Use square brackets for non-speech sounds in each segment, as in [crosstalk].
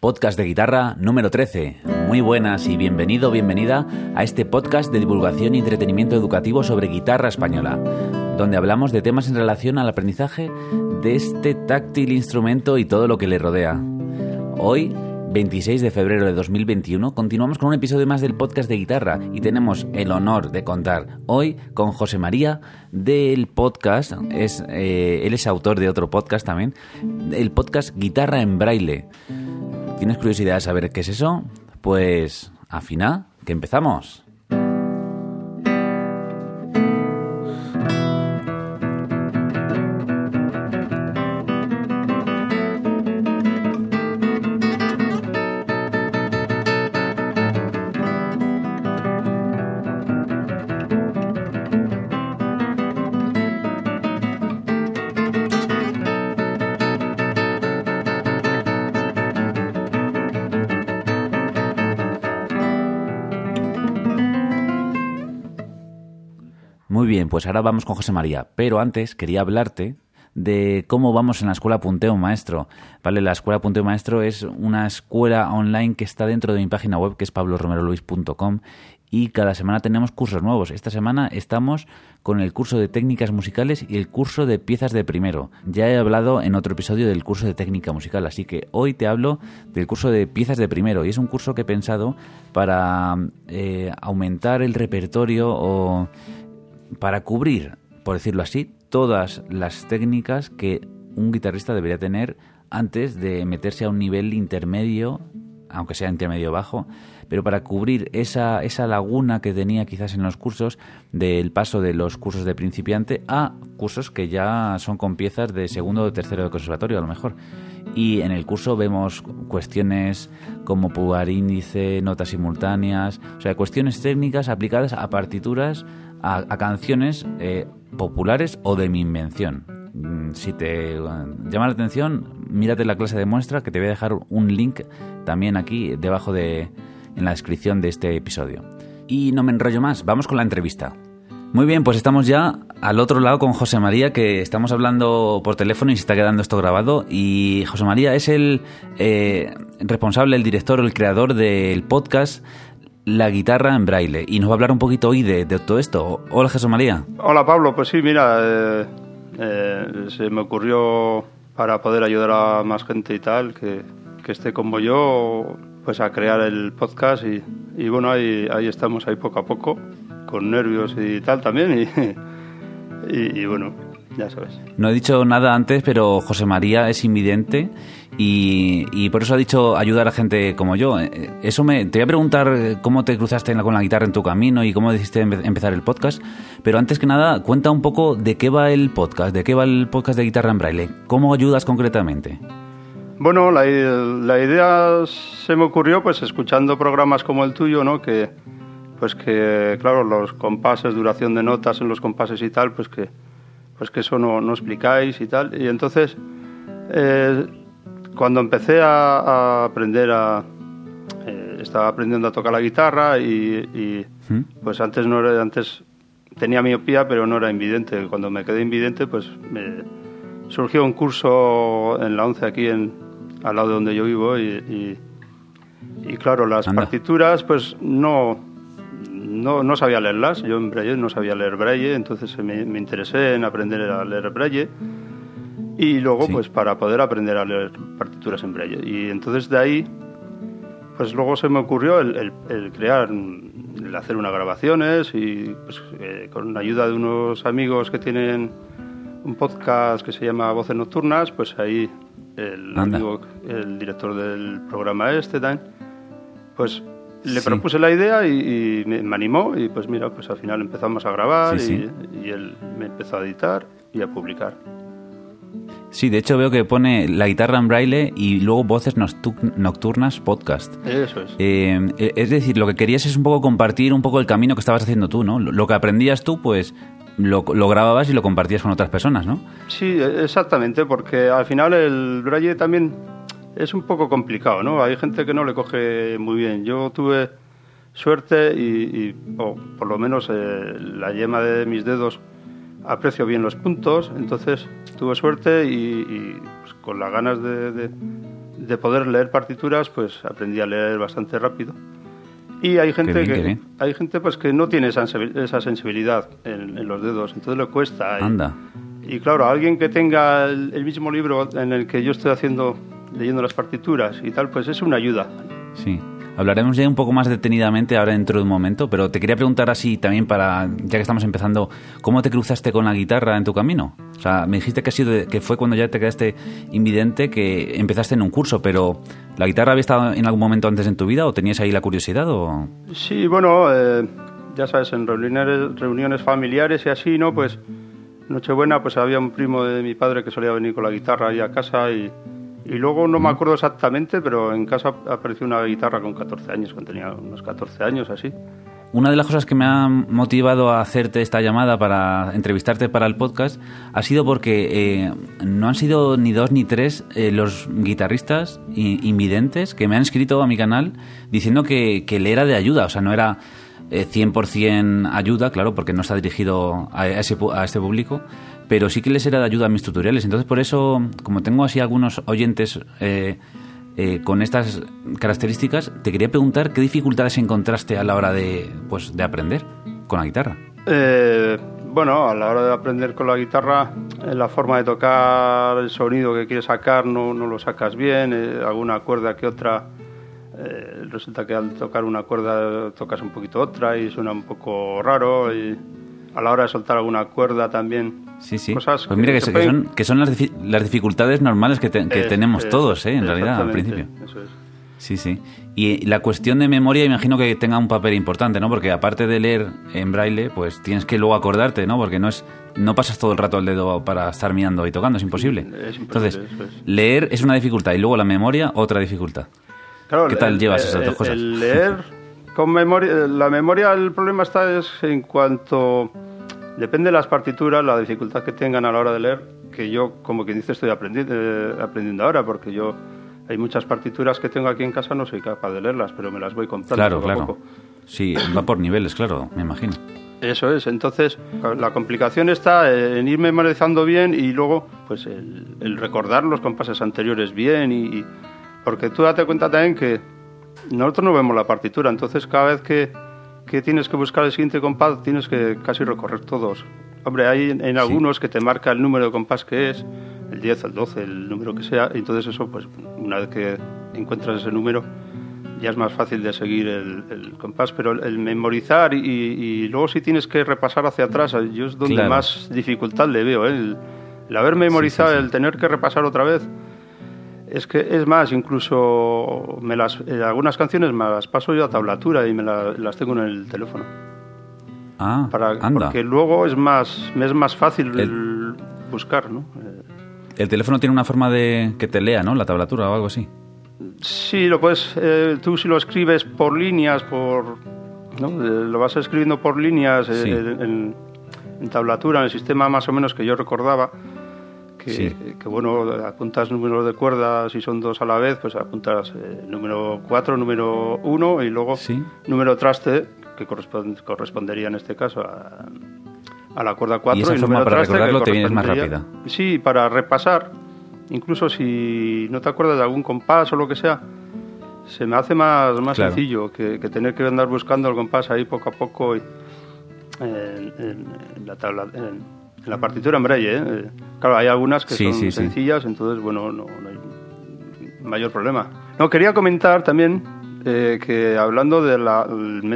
Podcast de guitarra número 13. Muy buenas y bienvenido, bienvenida a este podcast de divulgación y entretenimiento educativo sobre guitarra española, donde hablamos de temas en relación al aprendizaje de este táctil instrumento y todo lo que le rodea. Hoy 26 de febrero de 2021, continuamos con un episodio más del podcast de guitarra y tenemos el honor de contar hoy con José María del podcast, es, eh, él es autor de otro podcast también, el podcast Guitarra en Braille. ¿Tienes curiosidad de saber qué es eso? Pues afina, que empezamos. Muy bien, pues ahora vamos con José María. Pero antes quería hablarte de cómo vamos en la escuela Punteo Maestro. Vale, la escuela Punteo Maestro es una escuela online que está dentro de mi página web que es pabloromeroluis.com y cada semana tenemos cursos nuevos. Esta semana estamos con el curso de técnicas musicales y el curso de piezas de primero. Ya he hablado en otro episodio del curso de técnica musical, así que hoy te hablo del curso de piezas de primero y es un curso que he pensado para eh, aumentar el repertorio o para cubrir, por decirlo así, todas las técnicas que un guitarrista debería tener antes de meterse a un nivel intermedio, aunque sea intermedio bajo, pero para cubrir esa, esa laguna que tenía quizás en los cursos del paso de los cursos de principiante a cursos que ya son con piezas de segundo o tercero de conservatorio a lo mejor. Y en el curso vemos cuestiones como pugar índice, notas simultáneas, o sea, cuestiones técnicas aplicadas a partituras a, canciones eh, populares o de mi invención. Mm, si te eh, llama la atención, mírate la clase de muestra que te voy a dejar un link también aquí debajo de en la descripción de este episodio. Y no me enrollo más, vamos con la entrevista. Muy bien, pues estamos ya al otro lado con José María, que estamos hablando por teléfono y se está quedando esto grabado. Y José María es el eh, responsable, el director, el creador del podcast la guitarra en braille y nos va a hablar un poquito hoy de, todo esto. Hola Jesús María. Hola Pablo, pues sí, mira, eh, eh, se me ocurrió para poder ayudar a más gente y tal, que, esté como yo, pues a crear el podcast y, bueno, ahí, ahí estamos, ahí poco a poco, con nervios y tal también y, [laughs] y bueno, ya sabes. No he dicho nada antes, pero José María es invidente y, por eso ha dicho ayudar a gente como yo. Eh, eso me, te voy a preguntar cómo te cruzaste con la guitarra en tu camino y cómo decidiste empezar el podcast, pero antes que nada, cuenta un poco de qué va el podcast, de qué va el podcast de guitarra en braille, cómo ayudas concretamente. Bueno, la, la idea se me ocurrió pues escuchando programas como el tuyo, ¿no? Que pues que claro, los compases, duración de notas en los compases y tal, pues que pues que eso no, no explicáis y tal. Y entonces eh, cuando empecé a, aprender a... Eh, estaba aprendiendo a tocar la guitarra y, ¿Mm? pues antes no era... Antes tenía miopía pero no era invidente. Cuando me quedé invidente pues me surgió un curso en la ONCE aquí en, al lado de donde yo vivo y, y, claro, las partituras pues no, no, no, sabía leerlas. Yo en Braille no sabía leer Braille, entonces me, me interesé en aprender a leer Braille y luego, pues para poder aprender a leer partituras en braille. Y entonces de ahí, pues luego se me ocurrió el, crear, el hacer unas grabaciones y pues, eh, con la ayuda de unos amigos que tienen un podcast que se llama Voces Nocturnas, pues ahí el amigo, el director del programa este, Dan, pues le propuse la idea y, me, animó y pues mira, pues al final empezamos a grabar y, y él me empezó a editar y a publicar. Sí, de hecho veo que pone la guitarra en braille y luego voces nocturnas podcast. Eso es. Eh, e, es decir, lo que querías es un poco compartir un poco el camino que estabas haciendo tú, ¿no? Lo que aprendías tú, pues lo, grababas y lo compartías con otras personas, ¿no? Sí, e, exactamente, porque al final el braille también es un poco complicado, ¿no? Hay gente que no le coge muy bien. Yo tuve suerte y, o por lo menos eh, la yema de mis dedos aprecio bien los puntos, entonces tuve suerte y, pues, con las ganas de, de poder leer partituras, pues aprendí a leer bastante rápido. Y hay gente que hay gente pues que no tiene esa, sensibilidad en, los dedos, entonces le cuesta. Anda. Y, claro, alguien que tenga el, mismo libro en el que yo estoy haciendo, leyendo las partituras y tal, pues es una ayuda. Sí. Hablaremos ya un poco más detenidamente ahora dentro de un momento, pero te quería preguntar así también para, ya que estamos empezando, ¿cómo te cruzaste con la guitarra en tu camino? O sea, me dijiste que, ha sido que fue cuando ya te quedaste invidente que empezaste en un curso, pero ¿la guitarra había estado en algún momento antes en tu vida o tenías ahí la curiosidad? O... Sí, bueno, eh, ya sabes, en reuniones, reuniones familiares y así, ¿no? Pues Nochebuena, pues había un primo de mi padre que solía venir con la guitarra ahí a casa y y luego no me acuerdo exactamente, pero en casa apareció una guitarra con 14 años, cuando tenía unos 14 años así. Una de las cosas que me ha motivado a hacerte esta llamada para entrevistarte para el podcast ha sido porque eh, no han sido ni dos ni tres eh, los guitarristas invidentes que me han escrito a mi canal diciendo que, que le era de ayuda, o sea, no era 100% eh, ayuda, claro, porque no está dirigido a, ese, a este público, pero sí que les era de ayuda a mis tutoriales. Entonces, por eso, como tengo así algunos oyentes eh, eh, con estas características, te quería preguntar qué dificultades encontraste a la hora de, pues, de aprender con la guitarra. bueno, a la hora de aprender con la guitarra, la forma de tocar, el sonido que quieres sacar, no, no lo sacas bien, alguna cuerda que otra eh, resulta que al tocar una cuerda tocas un poquito otra y suena un poco raro y a la hora de soltar alguna cuerda también sí sí. Pues mira que, son, que son las, las dificultades normales que, tenemos todos ¿eh? en realidad al principio. sí sí. Y la cuestión de memoria imagino que tenga un papel importante no porque aparte de leer en braille pues tienes que luego acordarte no porque no es no pasas todo el rato el dedo para estar mirando y tocando es imposible, entonces leer es una dificultad y luego la memoria otra dificultad. ¿Qué tal llevas esas dos cosas? El [laughs] leer con memoria, la memoria, el problema está es en cuanto depende de las partituras, la dificultad que tengan a la hora de leer, que yo, como quien dice, estoy aprendiendo, eh, aprendiendo ahora, porque yo hay muchas partituras que tengo aquí en casa, no soy capaz de leerlas, pero me las voy comprando claro, claro. Sí, va por niveles, claro, me imagino. Eso es, entonces la complicación está en ir memorizando bien y luego pues el, recordar los compases anteriores bien y porque tú date cuenta también que nosotros no vemos la partitura, entonces cada vez que, que tienes que buscar el siguiente compás tienes que casi recorrer todos. Hombre, hay en, algunos que te marca el número de compás que es, el 10, el 12, el número que sea, y entonces eso, pues una vez que encuentras ese número, ya es más fácil de seguir el, compás, pero el, memorizar y, luego si tienes que repasar hacia atrás, yo es donde más dificultad le veo, ¿eh? el, haber memorizado, el tener que repasar otra vez, es que es más, incluso me las, eh, algunas canciones me las paso yo a tablatura y me las tengo en el teléfono. Ah, para, anda. Porque luego es más, me es más fácil el, buscar, ¿no? Eh, el teléfono tiene una forma de que te lea, ¿no? La tablatura o algo así. Sí, lo puedes. Eh, tú si lo escribes por líneas, por, ¿no? lo vas escribiendo por líneas en, en, tablatura, en el sistema más o menos que yo recordaba que, bueno, apuntas números de cuerdas, si son dos a la vez, pues apuntas eh, número 4, número 1 y luego número traste, que correspondería en este caso a, a la cuerda 4. Y esa forma para recordarlo te vienes más rápida. Sí, para repasar, incluso si no te acuerdas de algún compás o lo que sea, se me hace más, más sencillo que, tener que andar buscando el compás ahí poco a poco en, la tabla. En la partitura en braille, ¿eh? Claro, hay algunas que son sencillas, entonces, bueno, no, hay mayor problema. No, quería comentar también eh, que hablando de la,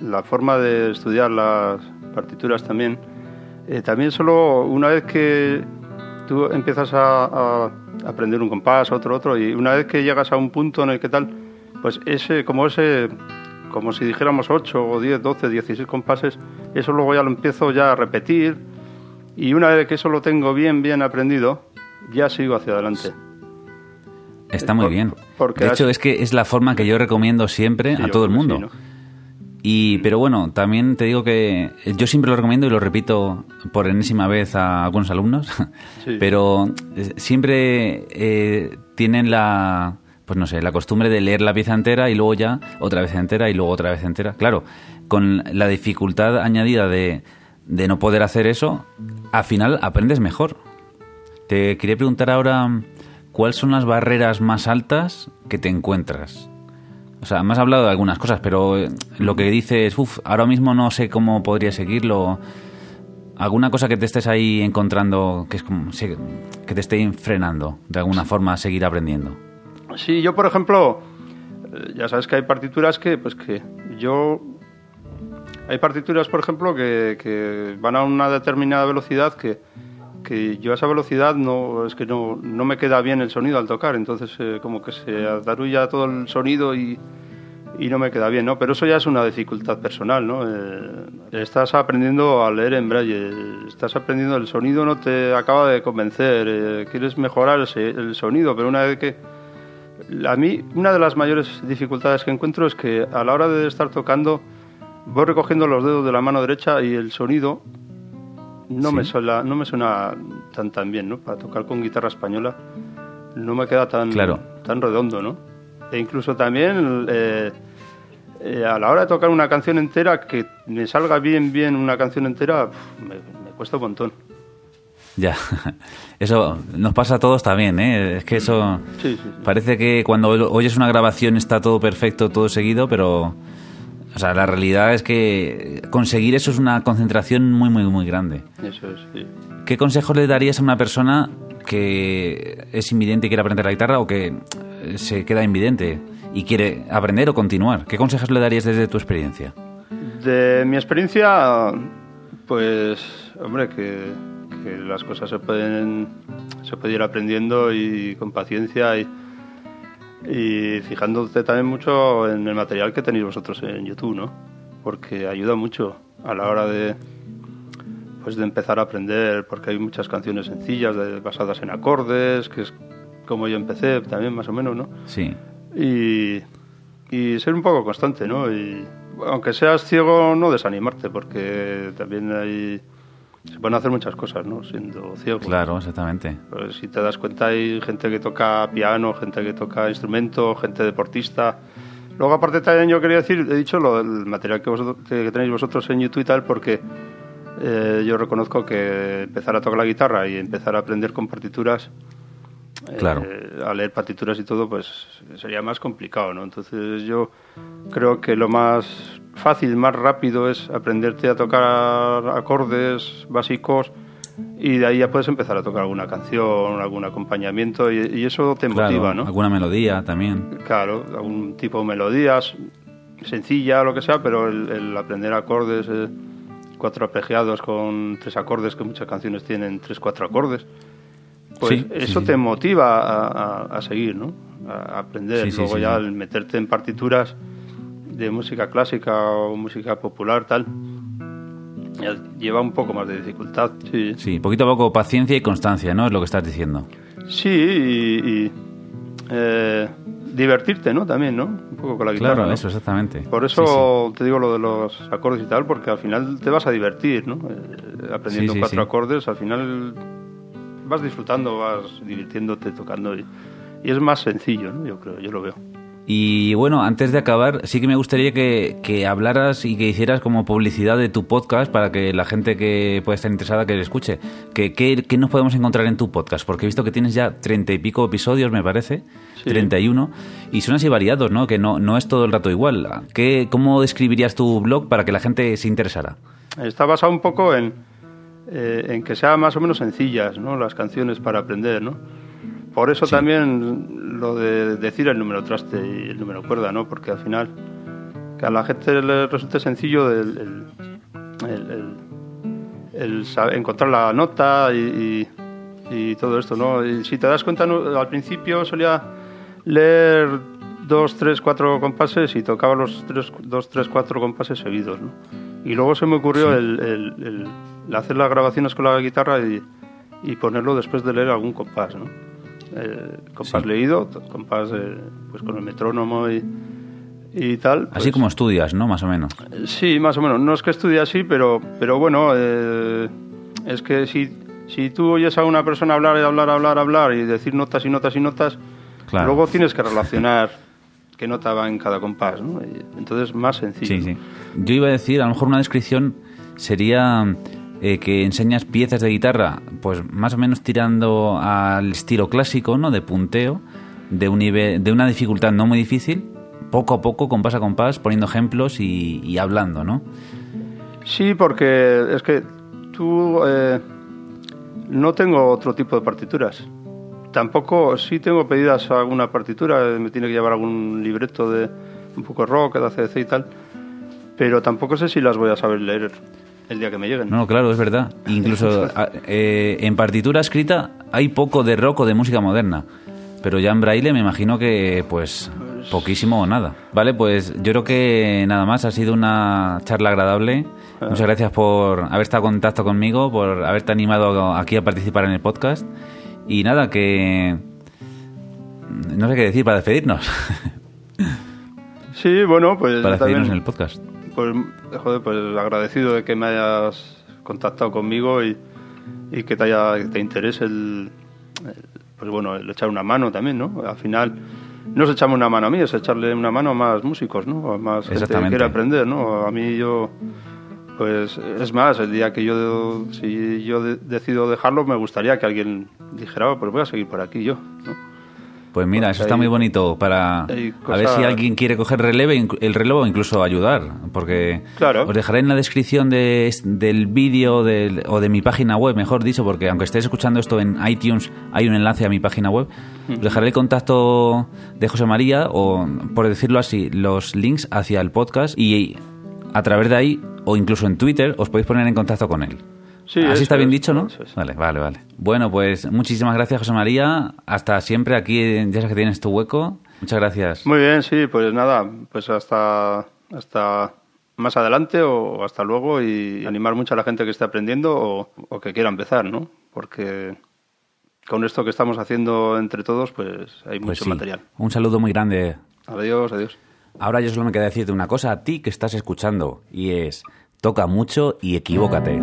la, forma de estudiar las partituras también, eh, también solo una vez que tú empiezas a, aprender un compás, otro, otro, y una vez que llegas a un punto en el que tal, pues ese, como ese, como si dijéramos 8 o 10, 12, 16 compases, eso luego ya lo empiezo ya a repetir, y una vez que eso lo tengo bien, bien aprendido, ya sigo hacia adelante. Está muy bien. de hecho, es que es la forma que yo recomiendo siempre a todo el mundo. Y, pero bueno, también te digo que yo siempre lo recomiendo y lo repito por enésima vez a algunos alumnos, [laughs] pero eh, siempre eh, tienen la, pues no sé, la costumbre de leer la pieza entera y luego ya otra vez entera y luego otra vez entera. Claro, con la dificultad añadida de de no poder hacer eso, al final aprendes mejor. Te quería preguntar ahora ¿cuáles son las barreras más altas que te encuentras? O sea, me has hablado de algunas cosas, pero eh, lo que dices, uff, ahora mismo no sé cómo podría seguirlo. ¿Alguna cosa que te estés ahí encontrando que es como que te esté frenando de alguna forma a seguir aprendiendo? Sí, yo por ejemplo, eh, ya sabes que hay partituras que, pues que yo hay partituras, por ejemplo, que, que van a una determinada velocidad que, que, yo a esa velocidad no es que no, no, me queda bien el sonido al tocar, entonces eh, como que se adarulla todo el sonido y, y, no me queda bien, ¿no? Pero eso ya es una dificultad personal, ¿no? Eh, estás aprendiendo a leer en braille, estás aprendiendo el sonido no te acaba de convencer, eh, quieres mejorar ese, el sonido, pero una vez que a mí una de las mayores dificultades que encuentro es que a la hora de estar tocando voy recogiendo los dedos de la mano derecha y el sonido no, me, suena, no me suena tan, tan bien, ¿no? Para tocar con guitarra española no me queda tan, tan redondo, ¿no? E incluso también eh, eh, a la hora de tocar una canción entera, que me salga bien, bien una canción entera, me, cuesta un montón. Ya, [laughs] eso nos pasa a todos también, ¿eh? Es que eso parece que cuando oyes una grabación está todo perfecto, todo seguido, pero o sea, la realidad es que conseguir eso es una concentración muy, muy, muy grande. Eso es, sí. ¿Qué consejos le darías a una persona que es invidente y quiere aprender la guitarra o que se queda invidente y quiere aprender o continuar? ¿Qué consejos le darías desde tu experiencia? De mi experiencia, pues, hombre, que, que las cosas se pueden, se puede ir aprendiendo y con paciencia y y fijándote también mucho en el material que tenéis vosotros en YouTube, ¿no? Porque ayuda mucho a la hora de pues de empezar a aprender, porque hay muchas canciones sencillas basadas en acordes, que es como yo empecé también más o menos, ¿no? Sí. Y, y ser un poco constante, ¿no? Y aunque seas ciego, no desanimarte, porque también hay se pueden hacer muchas cosas, ¿no? Siendo ciego. Claro, exactamente. Pues si te das cuenta hay gente que toca piano, gente que toca instrumento, gente deportista. Luego aparte también yo quería decir, he dicho lo del material que, vosotros, que tenéis vosotros en YouTube y tal, porque eh, yo reconozco que empezar a tocar la guitarra y empezar a aprender con partituras, claro. Eh, a leer partituras y todo, pues sería más complicado, ¿no? Entonces yo creo que lo más fácil, más rápido es aprenderte a tocar acordes básicos y de ahí ya puedes empezar a tocar alguna canción, algún acompañamiento y, eso te motiva, ¿no? Alguna melodía también. Claro, algún tipo de melodías, sencilla, lo que sea, pero el, aprender acordes, eh, cuatro arpegiados con tres acordes, que muchas canciones tienen tres, cuatro acordes, pues eso te motiva a, seguir, ¿no? A aprender. Luego ya al meterte en partituras de música clásica o música popular, tal, lleva un poco más de dificultad. Sí, sí poquito a poco paciencia y constancia, ¿no? Es lo que estás diciendo. Sí, y, eh, divertirte, ¿no? También, ¿no? Un poco con la guitarra. Claro, eso, exactamente. Por eso te digo lo de los acordes y tal, porque al final te vas a divertir, ¿no? Eh, aprendiendo cuatro acordes, al final vas disfrutando, vas divirtiéndote tocando y, y es más sencillo, ¿no? Yo creo, yo lo veo. Y bueno, antes de acabar, sí que me gustaría que, que, hablaras y que hicieras como publicidad de tu podcast para que la gente que pueda estar interesada que le escuche. ¿Qué, qué, nos podemos encontrar en tu podcast? Porque he visto que tienes ya treinta y pico episodios, me parece, treinta y uno, y son así variados, ¿no? Que no, no es todo el rato igual. ¿Qué, ¿Cómo describirías tu blog para que la gente se interesara? Está basado un poco en, eh, en que sean más o menos sencillas, ¿no? Las canciones para aprender, ¿no? Por eso también lo de decir el número traste y el número cuerda, ¿no? Porque al final que a la gente le resulte sencillo el, encontrar la nota y, todo esto, ¿no? Y si te das cuenta, al principio solía leer dos, tres, cuatro compases y tocaba los tres, dos, tres, cuatro compases seguidos, ¿no? Y luego se me ocurrió el, hacer las grabaciones con la guitarra y, y ponerlo después de leer algún compás, ¿no? Eh, compás leído, compás eh, pues con el metrónomo y, y tal. así pues como estudias, ¿no? Más o menos. Sí, más o menos. No es que estudie así, pero, pero bueno, eh, es que si, si tú oyes a una persona hablar y hablar, hablar, hablar y decir notas y notas y notas, luego tienes que relacionar [laughs] qué nota va en cada compás, ¿no? entonces, más sencillo. Sí, sí. Yo iba a decir, a lo mejor una descripción sería eh, que enseñas piezas de guitarra, pues más o menos tirando al estilo clásico, ¿no? De punteo, de un nivel, de una dificultad no muy difícil, poco a poco, compás a compás, poniendo ejemplos y, hablando, ¿no? Sí, porque es que tú eh, no tengo otro tipo de partituras. Tampoco, sí tengo pedidas alguna partitura, me tiene que llevar algún libreto de un poco rock, de ACDC y tal, pero tampoco sé si las voy a saber leer el día que me lleguen. No, claro, es verdad. Incluso [laughs] eh, en partitura escrita hay poco de rock o de música moderna, pero ya en braille me imagino que pues, pues poquísimo o nada. Vale, pues yo creo que nada más, ha sido una charla agradable. Ah. Muchas gracias por haber estado en contacto conmigo, por haberte animado aquí a participar en el podcast. Y nada, que... No sé qué decir para despedirnos. [laughs] Sí, bueno, pues... Para despedirnos en el podcast. Pues, joder, pues agradecido de que me hayas contactado conmigo y, y que te, haya, te interese el, Pues bueno, el echar una mano también, ¿no? Al final no es echarme una mano a mí, es echarle una mano a más músicos, ¿no? A más gente que quiere aprender, ¿no? A mí yo pues es más, el día que yo, si yo decido dejarlo, me gustaría que alguien dijera, oh, pues voy a seguir por aquí yo, ¿no? Pues mira, eso está muy bonito para a ver si alguien quiere coger releve, el relevo o incluso ayudar, porque os dejaré en la descripción de, del vídeo o de mi página web, mejor dicho, porque aunque estéis escuchando esto en iTunes, hay un enlace a mi página web. Os dejaré el contacto de José María o, por decirlo así, los links hacia el podcast y a través de ahí o incluso en Twitter os podéis poner en contacto con él. Sí, Así está bien dicho, ¿no? Vale, vale, vale. Bueno, pues muchísimas gracias, José María. Hasta siempre aquí, ya sabes que tienes tu hueco. Muchas gracias. Muy bien, sí, pues nada, pues hasta, hasta más adelante o hasta luego y animar mucho a la gente que esté aprendiendo o, que quiera empezar, ¿no? Porque con esto que estamos haciendo entre todos, pues hay pues mucho material. Un saludo muy grande. Adiós, adiós. Ahora yo solo me queda decirte una cosa a ti que estás escuchando y es, toca mucho y equivócate.